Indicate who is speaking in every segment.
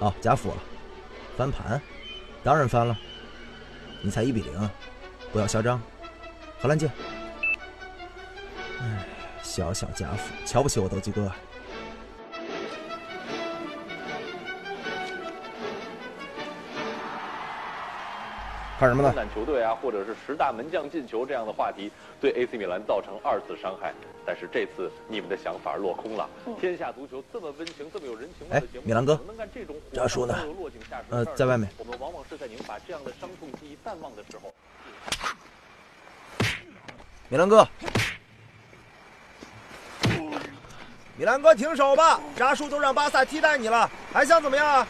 Speaker 1: 哦，贾府了，翻盘，当然翻了。你才一比零，不要嚣张。荷兰进。唉，小小贾府，瞧不起我斗鸡哥。看什么呢？
Speaker 2: 球队啊，或者是十大门将进球这样的话题，对 AC 米兰造成二次伤害。但是这次你们的想法落空了。天下足球这么温情、这么有人情味的节目，
Speaker 1: 米兰哥，
Speaker 2: 能干这种
Speaker 1: 扎叔呢？呃，在外面。
Speaker 2: 我们往往是在您把这样的伤痛记忆淡忘的时候。
Speaker 1: 米兰哥，米兰哥，停手吧！扎叔都让巴萨替代你了，还想怎么样？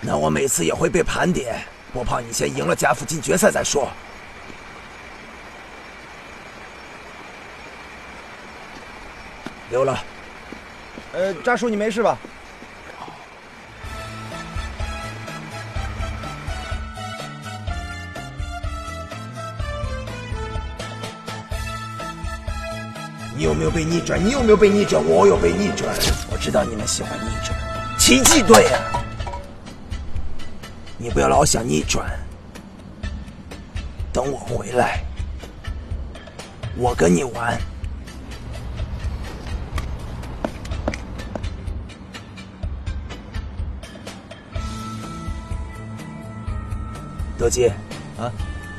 Speaker 1: 那我每次也会被盘点。我怕你先赢了贾府进决赛再说。溜了。呃，扎叔，你没事吧？你有没有被逆转？你有没有被逆转？我有被逆转。我知道你们喜欢逆转，奇迹队啊！你不要老想逆转，等我回来，我跟你玩。德基，啊，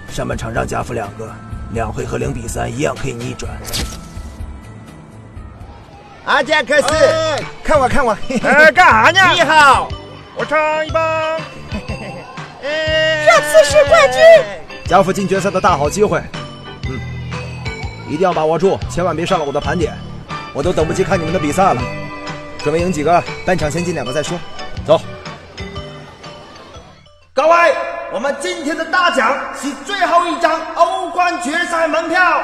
Speaker 1: 上半场让加夫两个，两回合零比三，一样可以逆转。
Speaker 3: 阿贾克斯，
Speaker 1: 看我看我，
Speaker 3: 呃，干啥呢？
Speaker 4: 你好，
Speaker 3: 我唱一帮。
Speaker 4: 这次是冠军，
Speaker 1: 加夫进决赛的大好机会，嗯，一定要把握住，千万别上了我的盘点，我都等不及看你们的比赛了。准备赢几个？半场先进两个再说。走，
Speaker 3: 各位，我们今天的大奖是最后一张欧冠决赛门票。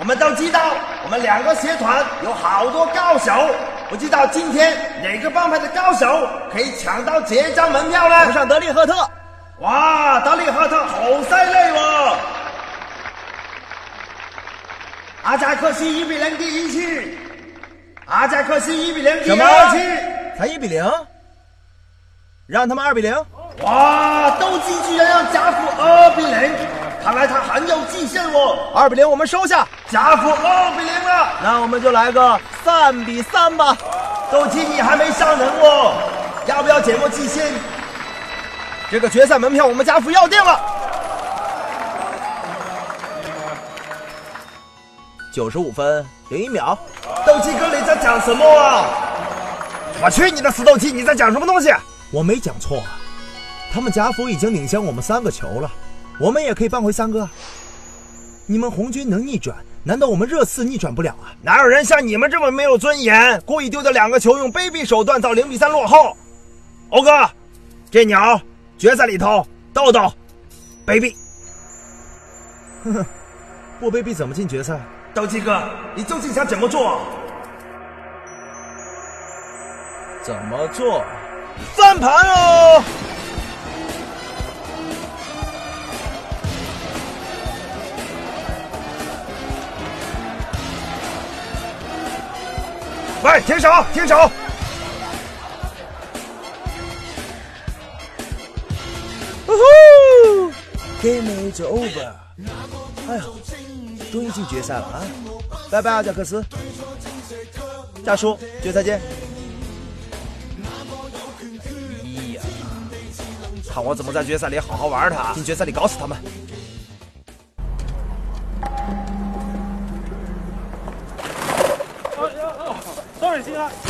Speaker 3: 我们都知道，我们两个社团有好多高手。不知道今天哪个帮派的高手可以抢到这张门票呢？
Speaker 1: 上上德利赫特，
Speaker 3: 哇，德利赫特好犀利哦！阿贾克西一比零第一次，阿贾克西一比零第二次，
Speaker 1: 才一比零，让他们二比零。
Speaker 3: 哇，斗鸡居然让贾府二比零，看来他很有自信哦。
Speaker 1: 二比零，我们收下。
Speaker 3: 贾府二比零了，
Speaker 1: 那我们就来个三比三吧。
Speaker 3: 斗鸡你还没上人哦，要不要解默记心？
Speaker 1: 这个决赛门票我们贾府要定了。九十五分零一秒，
Speaker 3: 斗鸡哥你在讲什么啊？
Speaker 1: 我去你的死斗鸡，你在讲什么东西？我没讲错。他们贾府已经领先我们三个球了，我们也可以扳回三个。你们红军能逆转，难道我们热刺逆转不了啊？
Speaker 3: 哪有人像你们这么没有尊严，故意丢掉两个球，用卑鄙手段造零比三落后？欧哥，这鸟决赛里头豆豆，卑鄙！
Speaker 1: 呵呵，不卑鄙怎么进决赛？
Speaker 3: 斗鸡哥，你究竟想怎么做？
Speaker 1: 怎么做？翻盘哦！
Speaker 3: 喂，停手，停手
Speaker 1: ！Game is over。哎呀，终于进决赛了啊！拜拜，阿贾克斯。大叔，决赛见。
Speaker 3: 哎呀，看我怎么在决赛里好好玩他！
Speaker 1: 进决赛里搞死他们！
Speaker 5: 都是西安。